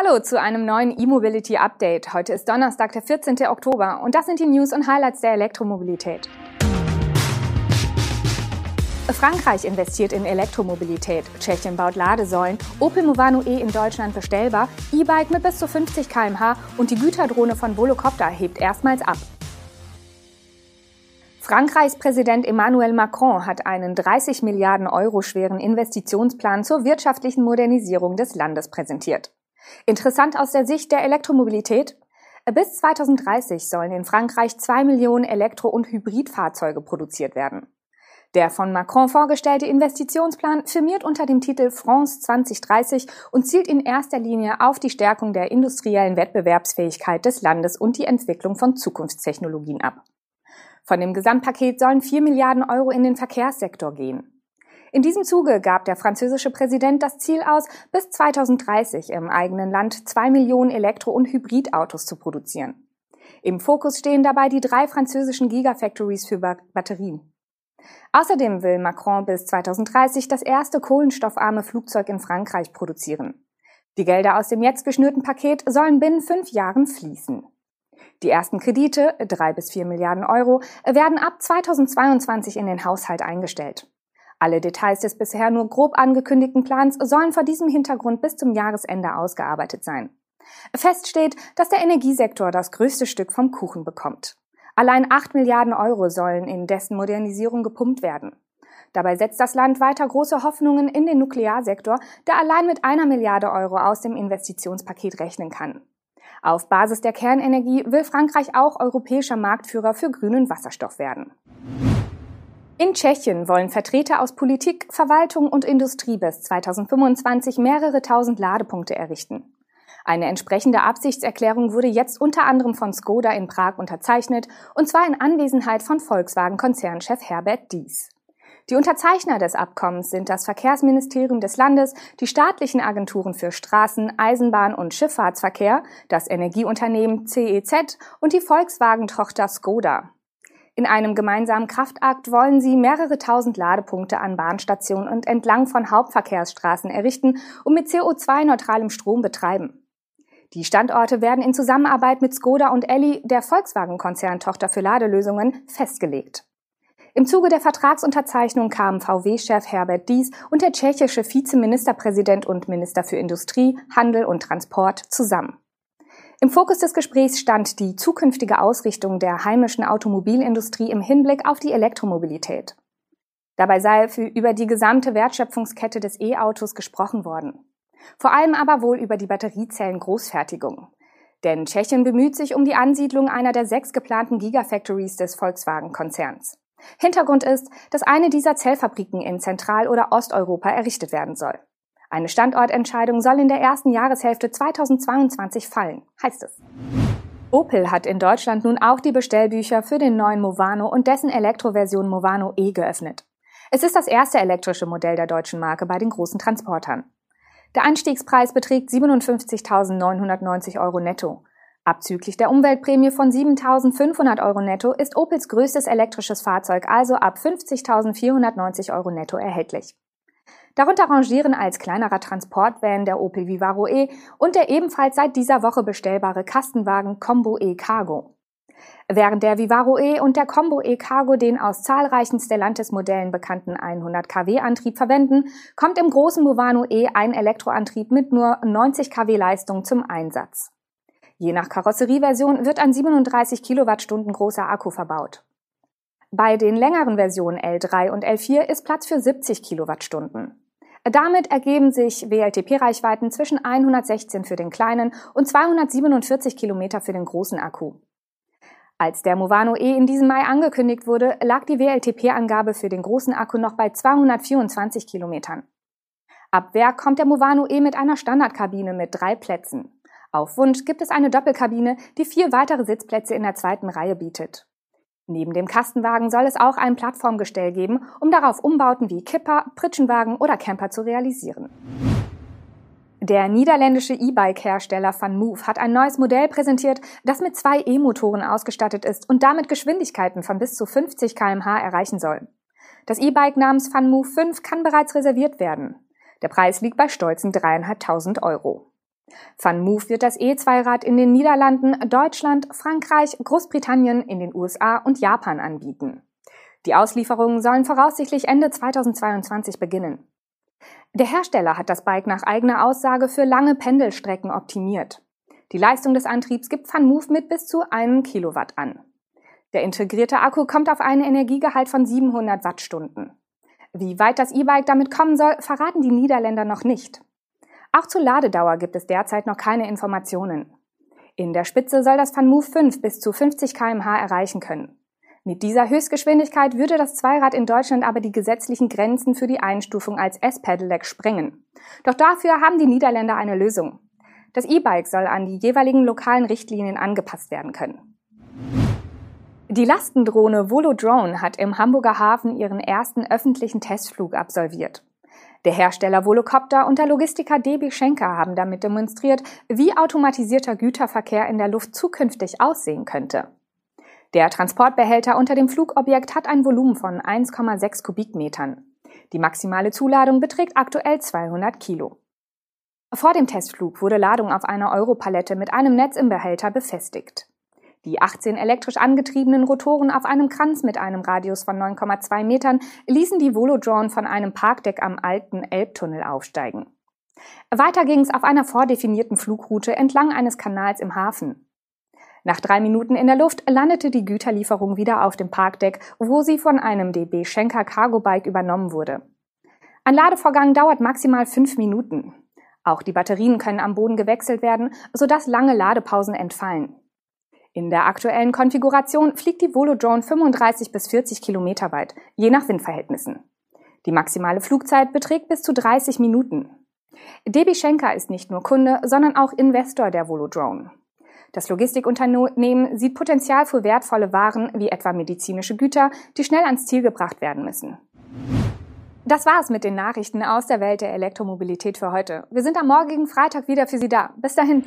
Hallo zu einem neuen E-Mobility Update. Heute ist Donnerstag, der 14. Oktober und das sind die News und Highlights der Elektromobilität. Frankreich investiert in Elektromobilität. Tschechien baut Ladesäulen. Opel Movano E in Deutschland bestellbar. E-Bike mit bis zu 50 km/h und die Güterdrohne von Volocopter hebt erstmals ab. Frankreichs Präsident Emmanuel Macron hat einen 30 Milliarden Euro schweren Investitionsplan zur wirtschaftlichen Modernisierung des Landes präsentiert. Interessant aus der Sicht der Elektromobilität. Bis 2030 sollen in Frankreich zwei Millionen Elektro- und Hybridfahrzeuge produziert werden. Der von Macron vorgestellte Investitionsplan firmiert unter dem Titel France 2030 und zielt in erster Linie auf die Stärkung der industriellen Wettbewerbsfähigkeit des Landes und die Entwicklung von Zukunftstechnologien ab. Von dem Gesamtpaket sollen 4 Milliarden Euro in den Verkehrssektor gehen. In diesem Zuge gab der französische Präsident das Ziel aus, bis 2030 im eigenen Land zwei Millionen Elektro- und Hybridautos zu produzieren. Im Fokus stehen dabei die drei französischen Gigafactories für Batterien. Außerdem will Macron bis 2030 das erste kohlenstoffarme Flugzeug in Frankreich produzieren. Die Gelder aus dem jetzt geschnürten Paket sollen binnen fünf Jahren fließen. Die ersten Kredite, drei bis vier Milliarden Euro, werden ab 2022 in den Haushalt eingestellt. Alle Details des bisher nur grob angekündigten Plans sollen vor diesem Hintergrund bis zum Jahresende ausgearbeitet sein. Fest steht, dass der Energiesektor das größte Stück vom Kuchen bekommt. Allein 8 Milliarden Euro sollen in dessen Modernisierung gepumpt werden. Dabei setzt das Land weiter große Hoffnungen in den Nuklearsektor, der allein mit einer Milliarde Euro aus dem Investitionspaket rechnen kann. Auf Basis der Kernenergie will Frankreich auch europäischer Marktführer für grünen Wasserstoff werden. In Tschechien wollen Vertreter aus Politik, Verwaltung und Industrie bis 2025 mehrere tausend Ladepunkte errichten. Eine entsprechende Absichtserklärung wurde jetzt unter anderem von Skoda in Prag unterzeichnet, und zwar in Anwesenheit von Volkswagen-Konzernchef Herbert Dies. Die Unterzeichner des Abkommens sind das Verkehrsministerium des Landes, die staatlichen Agenturen für Straßen, Eisenbahn und Schifffahrtsverkehr, das Energieunternehmen CEZ und die Volkswagen-Tochter Skoda. In einem gemeinsamen Kraftakt wollen sie mehrere tausend Ladepunkte an Bahnstationen und entlang von Hauptverkehrsstraßen errichten und mit CO2-neutralem Strom betreiben. Die Standorte werden in Zusammenarbeit mit Skoda und Elli, der Volkswagen-Konzerntochter für Ladelösungen, festgelegt. Im Zuge der Vertragsunterzeichnung kamen VW-Chef Herbert Dies und der tschechische Vizeministerpräsident und Minister für Industrie, Handel und Transport zusammen. Im Fokus des Gesprächs stand die zukünftige Ausrichtung der heimischen Automobilindustrie im Hinblick auf die Elektromobilität. Dabei sei für über die gesamte Wertschöpfungskette des E-Autos gesprochen worden. Vor allem aber wohl über die Batteriezellengroßfertigung. Denn Tschechien bemüht sich um die Ansiedlung einer der sechs geplanten Gigafactories des Volkswagen-Konzerns. Hintergrund ist, dass eine dieser Zellfabriken in Zentral- oder Osteuropa errichtet werden soll. Eine Standortentscheidung soll in der ersten Jahreshälfte 2022 fallen, heißt es. Opel hat in Deutschland nun auch die Bestellbücher für den neuen Movano und dessen Elektroversion Movano E geöffnet. Es ist das erste elektrische Modell der deutschen Marke bei den großen Transportern. Der Einstiegspreis beträgt 57.990 Euro netto. Abzüglich der Umweltprämie von 7.500 Euro netto ist Opels größtes elektrisches Fahrzeug also ab 50.490 Euro netto erhältlich. Darunter rangieren als kleinerer Transportvan der Opel Vivaro E und der ebenfalls seit dieser Woche bestellbare Kastenwagen Combo E Cargo. Während der Vivaro E und der Combo E Cargo den aus zahlreichen Stellantis-Modellen bekannten 100 kW Antrieb verwenden, kommt im großen Movano E ein Elektroantrieb mit nur 90 kW Leistung zum Einsatz. Je nach Karosserieversion wird ein 37 Kilowattstunden großer Akku verbaut. Bei den längeren Versionen L3 und L4 ist Platz für 70 Kilowattstunden. Damit ergeben sich WLTP-Reichweiten zwischen 116 für den kleinen und 247 Kilometer für den großen Akku. Als der Movano E in diesem Mai angekündigt wurde, lag die WLTP-Angabe für den großen Akku noch bei 224 Kilometern. Ab Werk kommt der Movano E mit einer Standardkabine mit drei Plätzen. Auf Wunsch gibt es eine Doppelkabine, die vier weitere Sitzplätze in der zweiten Reihe bietet. Neben dem Kastenwagen soll es auch ein Plattformgestell geben, um darauf Umbauten wie Kipper, Pritschenwagen oder Camper zu realisieren. Der niederländische E-Bike-Hersteller VanMoof hat ein neues Modell präsentiert, das mit zwei E-Motoren ausgestattet ist und damit Geschwindigkeiten von bis zu 50 kmh erreichen soll. Das E-Bike namens VanMoof 5 kann bereits reserviert werden. Der Preis liegt bei stolzen dreieinhalbtausend Euro. VanMoof wird das E-Zweirad in den Niederlanden, Deutschland, Frankreich, Großbritannien, in den USA und Japan anbieten. Die Auslieferungen sollen voraussichtlich Ende 2022 beginnen. Der Hersteller hat das Bike nach eigener Aussage für lange Pendelstrecken optimiert. Die Leistung des Antriebs gibt VanMoof mit bis zu einem Kilowatt an. Der integrierte Akku kommt auf einen Energiegehalt von 700 Wattstunden. Wie weit das E-Bike damit kommen soll, verraten die Niederländer noch nicht. Auch zur Ladedauer gibt es derzeit noch keine Informationen. In der Spitze soll das VanMoof 5 bis zu 50 kmh erreichen können. Mit dieser Höchstgeschwindigkeit würde das Zweirad in Deutschland aber die gesetzlichen Grenzen für die Einstufung als S-Pedelec sprengen. Doch dafür haben die Niederländer eine Lösung. Das E-Bike soll an die jeweiligen lokalen Richtlinien angepasst werden können. Die Lastendrohne Volo Drone hat im Hamburger Hafen ihren ersten öffentlichen Testflug absolviert. Der Hersteller Volocopter und der Logistiker DB Schenker haben damit demonstriert, wie automatisierter Güterverkehr in der Luft zukünftig aussehen könnte. Der Transportbehälter unter dem Flugobjekt hat ein Volumen von 1,6 Kubikmetern. Die maximale Zuladung beträgt aktuell 200 Kilo. Vor dem Testflug wurde Ladung auf einer Europalette mit einem Netz im Behälter befestigt. Die 18 elektrisch angetriebenen Rotoren auf einem Kranz mit einem Radius von 9,2 Metern ließen die Volodrone von einem Parkdeck am alten Elbtunnel aufsteigen. Weiter ging es auf einer vordefinierten Flugroute entlang eines Kanals im Hafen. Nach drei Minuten in der Luft landete die Güterlieferung wieder auf dem Parkdeck, wo sie von einem DB Schenker Cargo Bike übernommen wurde. Ein Ladevorgang dauert maximal fünf Minuten. Auch die Batterien können am Boden gewechselt werden, sodass lange Ladepausen entfallen. In der aktuellen Konfiguration fliegt die Volodrone 35 bis 40 Kilometer weit, je nach Windverhältnissen. Die maximale Flugzeit beträgt bis zu 30 Minuten. DB Schenker ist nicht nur Kunde, sondern auch Investor der Volodrone. Das Logistikunternehmen sieht Potenzial für wertvolle Waren wie etwa medizinische Güter, die schnell ans Ziel gebracht werden müssen. Das war's mit den Nachrichten aus der Welt der Elektromobilität für heute. Wir sind am morgigen Freitag wieder für Sie da. Bis dahin.